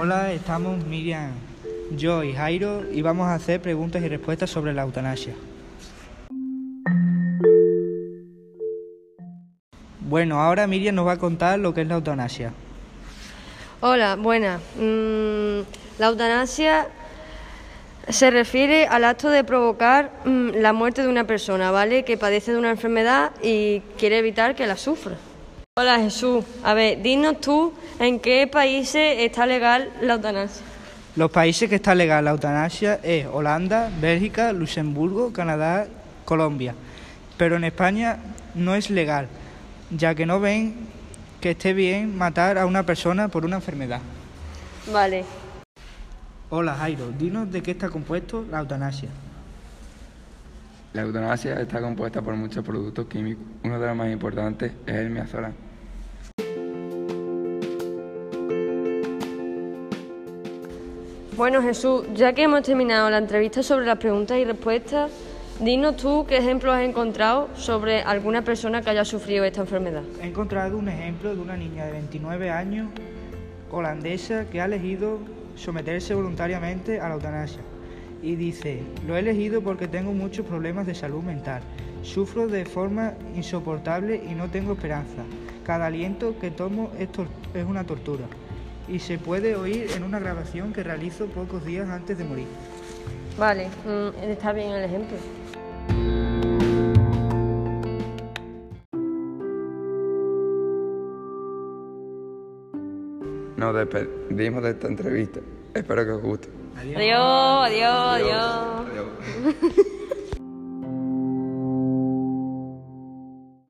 Hola, estamos Miriam, yo y Jairo y vamos a hacer preguntas y respuestas sobre la eutanasia. Bueno, ahora Miriam nos va a contar lo que es la eutanasia. Hola, buena. Mm, la eutanasia se refiere al acto de provocar mm, la muerte de una persona, ¿vale? Que padece de una enfermedad y quiere evitar que la sufra. Hola Jesús, a ver, dinos tú en qué países está legal la eutanasia. Los países que está legal la eutanasia es Holanda, Bélgica, Luxemburgo, Canadá, Colombia. Pero en España no es legal, ya que no ven que esté bien matar a una persona por una enfermedad. Vale. Hola Jairo, dinos de qué está compuesto la eutanasia. La eutanasia está compuesta por muchos productos químicos. Uno de los más importantes es el miazolam. Bueno Jesús, ya que hemos terminado la entrevista sobre las preguntas y respuestas, dinos tú qué ejemplos has encontrado sobre alguna persona que haya sufrido esta enfermedad. He encontrado un ejemplo de una niña de 29 años holandesa que ha elegido someterse voluntariamente a la eutanasia. Y dice, lo he elegido porque tengo muchos problemas de salud mental. Sufro de forma insoportable y no tengo esperanza. Cada aliento que tomo es, es una tortura. Y se puede oír en una grabación que realizo pocos días antes de morir. Vale, mm, está bien el ejemplo. Nos despedimos de esta entrevista. Espero que os guste. Adiós, adiós, adiós. Adiós.